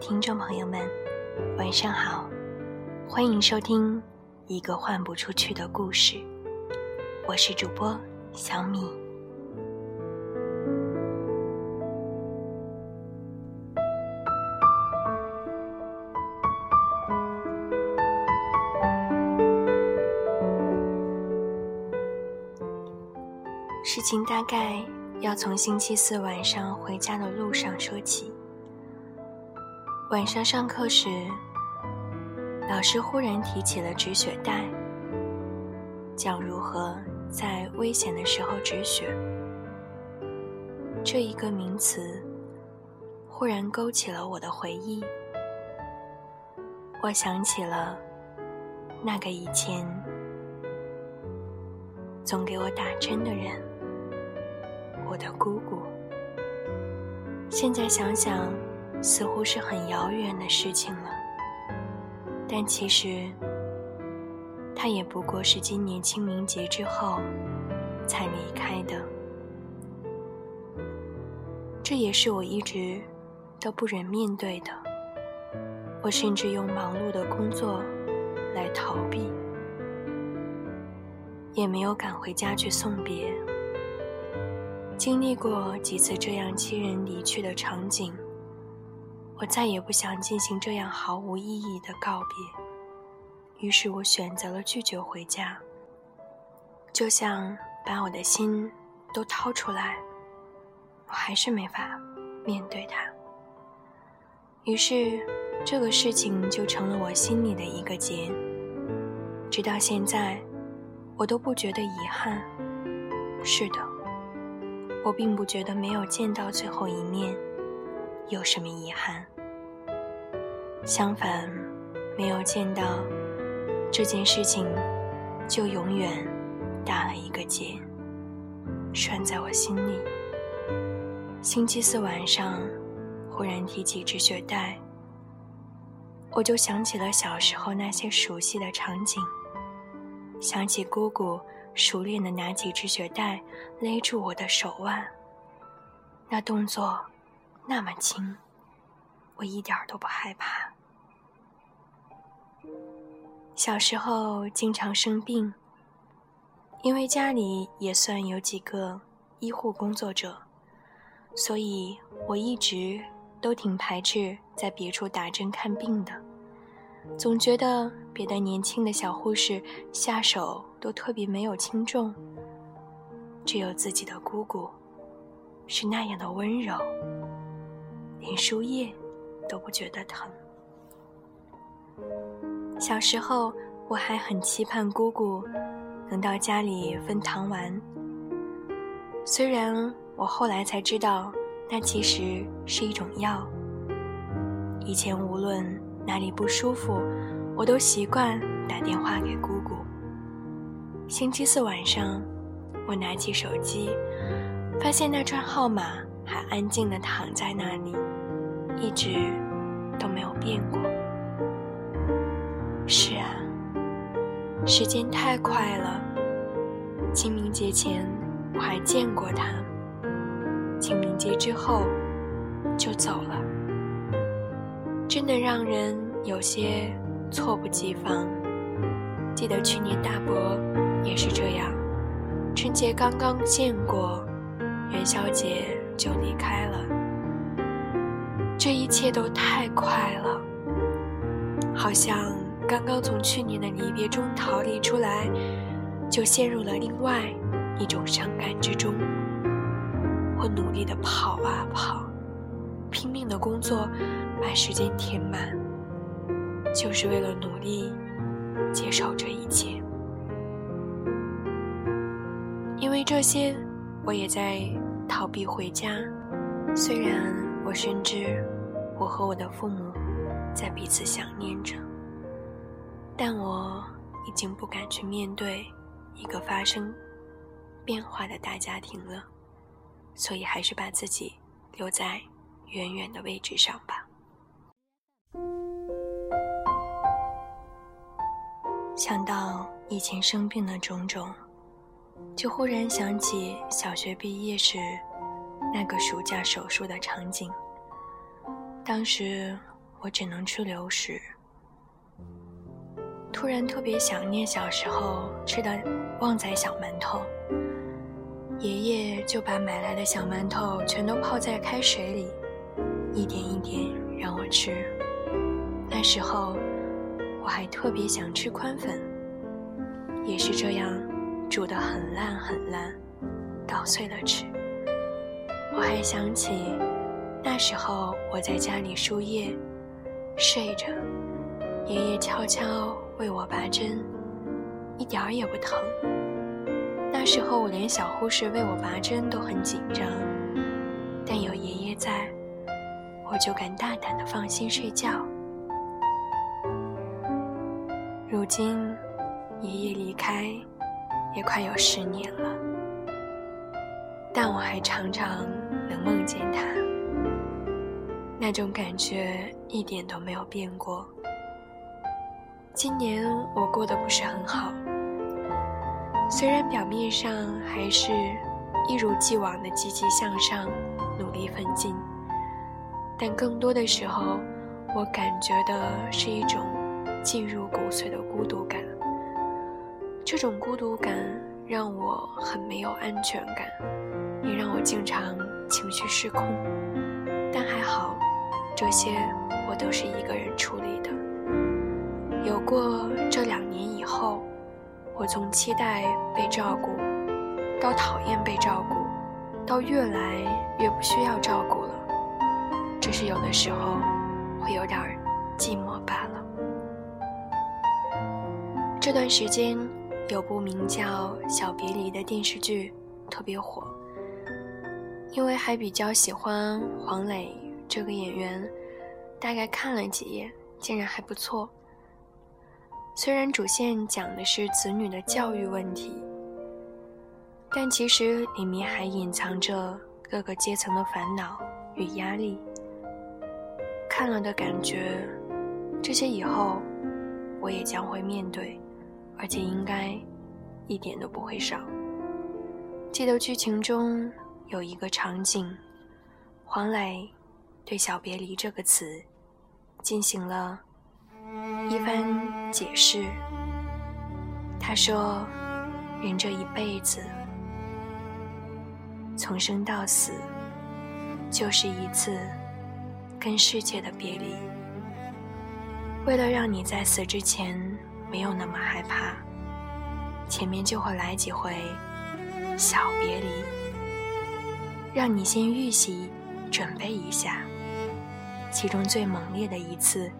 听众朋友们，晚上好，欢迎收听一个换不出去的故事。我是主播小米。事情大概要从星期四晚上回家的路上说起。晚上上课时，老师忽然提起了止血带，讲如何在危险的时候止血。这一个名词忽然勾起了我的回忆，我想起了那个以前总给我打针的人。我的姑姑，现在想想，似乎是很遥远的事情了。但其实，他也不过是今年清明节之后才离开的。这也是我一直都不忍面对的。我甚至用忙碌的工作来逃避，也没有赶回家去送别。经历过几次这样亲人离去的场景，我再也不想进行这样毫无意义的告别。于是我选择了拒绝回家，就像把我的心都掏出来，我还是没法面对他。于是这个事情就成了我心里的一个结。直到现在，我都不觉得遗憾。是的。我并不觉得没有见到最后一面有什么遗憾，相反，没有见到这件事情，就永远打了一个结，拴在我心里。星期四晚上，忽然提起止血带，我就想起了小时候那些熟悉的场景，想起姑姑。熟练的拿起止血带，勒住我的手腕。那动作那么轻，我一点都不害怕。小时候经常生病，因为家里也算有几个医护工作者，所以我一直都挺排斥在别处打针看病的。总觉得别的年轻的小护士下手都特别没有轻重，只有自己的姑姑是那样的温柔，连输液都不觉得疼。小时候我还很期盼姑姑能到家里分糖丸，虽然我后来才知道那其实是一种药。以前无论。哪里不舒服，我都习惯打电话给姑姑。星期四晚上，我拿起手机，发现那串号码还安静地躺在那里，一直都没有变过。是啊，时间太快了。清明节前我还见过他，清明节之后就走了。真的让人有些措不及防。记得去年大伯也是这样，春节刚刚见过，元宵节就离开了。这一切都太快了，好像刚刚从去年的离别中逃离出来，就陷入了另外一种伤感之中。我努力的跑啊跑，拼命的工作。把时间填满，就是为了努力接受这一切。因为这些，我也在逃避回家。虽然我深知我和我的父母在彼此想念着，但我已经不敢去面对一个发生变化的大家庭了，所以还是把自己留在远远的位置上吧。想到以前生病的种种，就忽然想起小学毕业时那个暑假手术的场景。当时我只能吃流食。突然特别想念小时候吃的旺仔小馒头，爷爷就把买来的小馒头全都泡在开水里，一点一点让我吃。那时候我还特别想吃宽粉，也是这样煮得很烂很烂，捣碎了吃。我还想起那时候我在家里输液，睡着，爷爷悄悄。为我拔针，一点儿也不疼。那时候我连小护士为我拔针都很紧张，但有爷爷在，我就敢大胆的放心睡觉。如今，爷爷离开，也快有十年了，但我还常常能梦见他，那种感觉一点都没有变过。今年我过得不是很好，虽然表面上还是一如既往的积极向上、努力奋进，但更多的时候，我感觉的是一种进入骨髓的孤独感。这种孤独感让我很没有安全感，也让我经常情绪失控。但还好，这些我都是一个人处理的。有过这两年以后，我从期待被照顾，到讨厌被照顾，到越来越不需要照顾了。只是有的时候会有点寂寞罢了。这段时间有部名叫《小别离》的电视剧特别火，因为还比较喜欢黄磊这个演员，大概看了几页，竟然还不错。虽然主线讲的是子女的教育问题，但其实里面还隐藏着各个阶层的烦恼与压力。看了的感觉，这些以后我也将会面对，而且应该一点都不会少。记得剧情中有一个场景，黄磊对“小别离”这个词进行了。一番解释，他说：“人这一辈子，从生到死，就是一次跟世界的别离。为了让你在死之前没有那么害怕，前面就会来几回小别离，让你先预习准备一下。其中最猛烈的一次，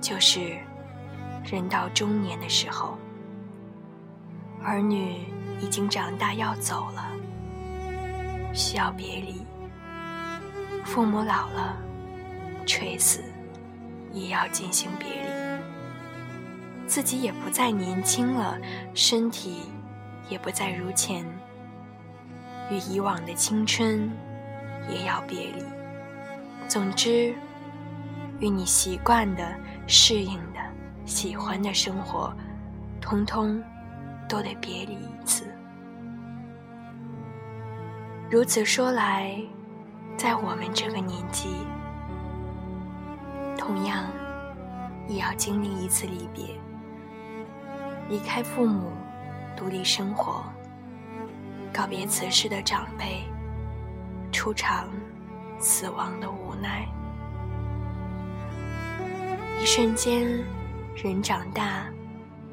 就是。”人到中年的时候，儿女已经长大要走了，需要别离；父母老了，垂死也要进行别离。自己也不再年轻了，身体也不再如前，与以往的青春也要别离。总之，与你习惯的、适应的。喜欢的生活，通通都得别离一次。如此说来，在我们这个年纪，同样也要经历一次离别，离开父母，独立生活，告别此世的长辈，出场死亡的无奈，一瞬间。人长大，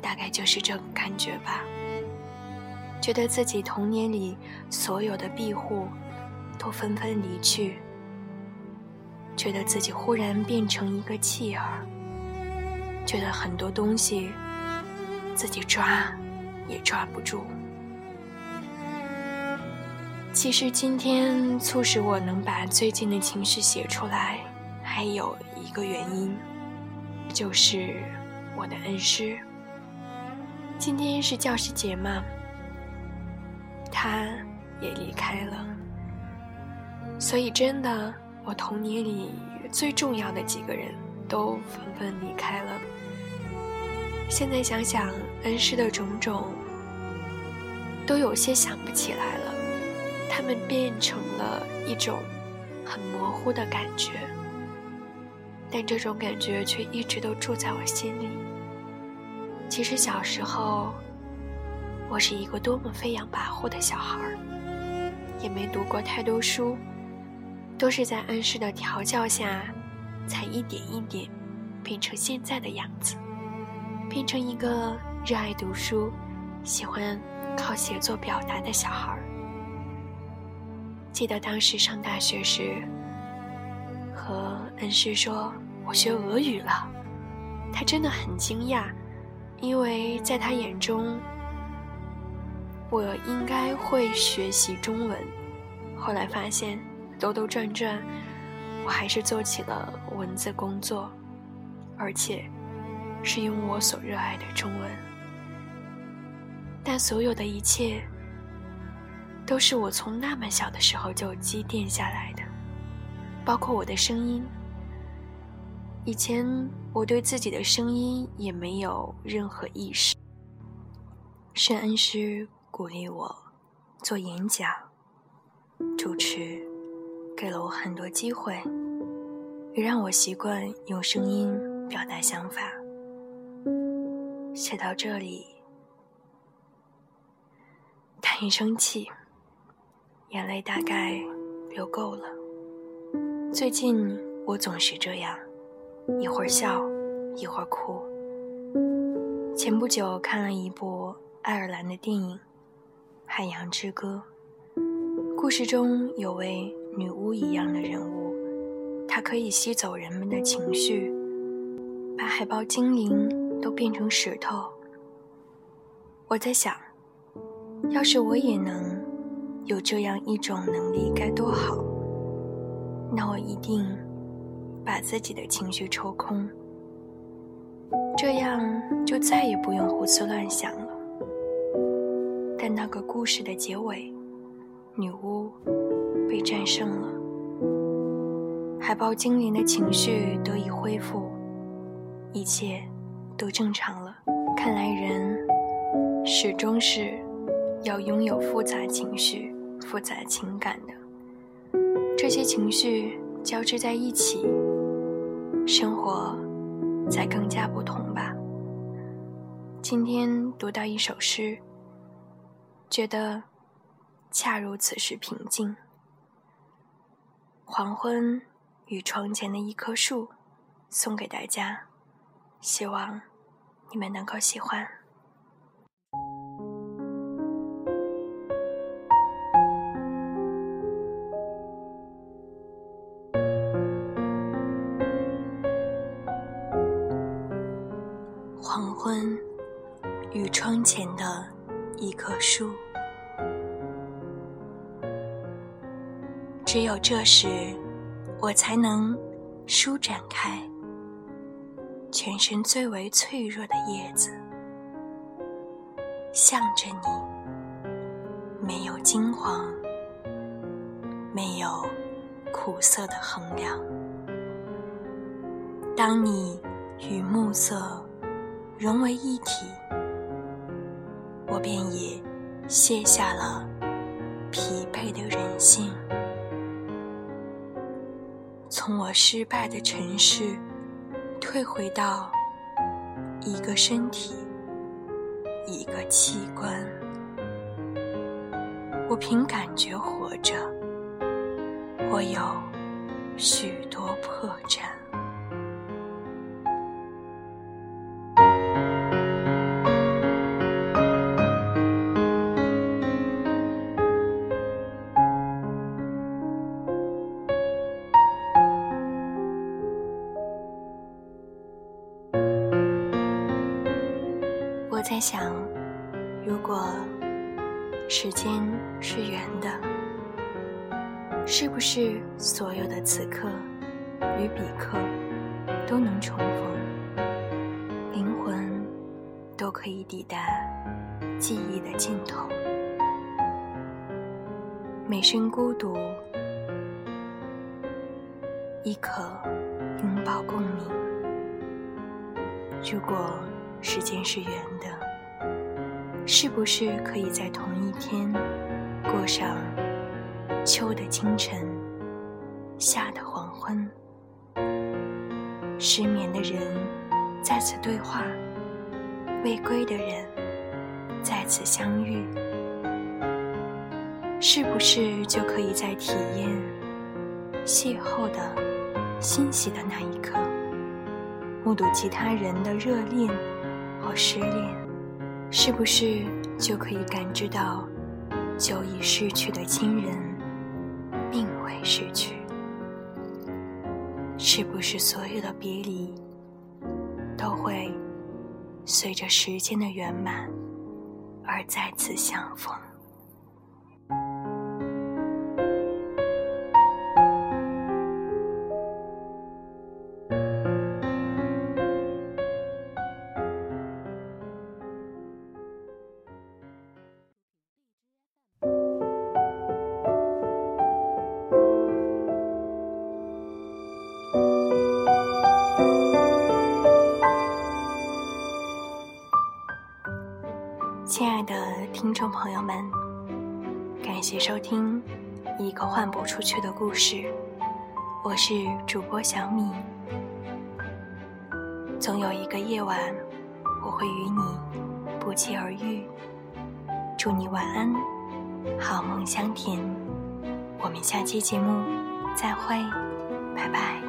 大概就是这个感觉吧。觉得自己童年里所有的庇护，都纷纷离去。觉得自己忽然变成一个弃儿。觉得很多东西，自己抓，也抓不住。其实今天促使我能把最近的情绪写出来，还有一个原因，就是。我的恩师，今天是教师节嘛，他也离开了，所以真的，我童年里最重要的几个人都纷纷离开了。现在想想恩师的种种，都有些想不起来了，他们变成了一种很模糊的感觉，但这种感觉却一直都住在我心里。其实小时候，我是一个多么飞扬跋扈的小孩儿，也没读过太多书，都是在恩师的调教下，才一点一点变成现在的样子，变成一个热爱读书、喜欢靠写作表达的小孩。记得当时上大学时，和恩师说我学俄语了，他真的很惊讶。因为在他眼中，我应该会学习中文。后来发现，兜兜转转，我还是做起了文字工作，而且是用我所热爱的中文。但所有的一切，都是我从那么小的时候就积淀下来的，包括我的声音。以前我对自己的声音也没有任何意识，是恩师鼓励我做演讲、主持，给了我很多机会，也让我习惯用声音表达想法。写到这里，叹一声气，眼泪大概流够了。最近我总是这样。一会儿笑，一会儿哭。前不久看了一部爱尔兰的电影《海洋之歌》，故事中有位女巫一样的人物，她可以吸走人们的情绪，把海豹精灵都变成石头。我在想，要是我也能有这样一种能力，该多好！那我一定。把自己的情绪抽空，这样就再也不用胡思乱想了。但那个故事的结尾，女巫被战胜了，海豹精灵的情绪得以恢复，一切都正常了。看来人始终是要拥有复杂情绪、复杂情感的，这些情绪交织在一起。生活才更加不同吧。今天读到一首诗，觉得恰如此时平静。黄昏与窗前的一棵树，送给大家，希望你们能够喜欢。黄昏与窗前的一棵树，只有这时，我才能舒展开全身最为脆弱的叶子，向着你，没有惊慌，没有苦涩的衡量。当你与暮色。融为一体，我便也卸下了疲惫的人性，从我失败的城市退回到一个身体，一个器官。我凭感觉活着，我有许多破绽。我在想，如果时间是圆的，是不是所有的此刻与彼刻都能重逢？灵魂都可以抵达记忆的尽头。每声孤独，亦可拥抱共鸣。如果。时间是圆的，是不是可以在同一天过上秋的清晨、夏的黄昏？失眠的人在此对话，未归的人再次相遇，是不是就可以在体验邂逅的欣喜的那一刻，目睹其他人的热恋或失恋？是不是就可以感知到久已逝去的亲人并未失去？是不是所有的别离都会随着时间的圆满而再次相逢？爱的听众朋友们，感谢收听《一个换不出去的故事》，我是主播小米。总有一个夜晚，我会与你不期而遇。祝你晚安，好梦香甜。我们下期节目再会，拜拜。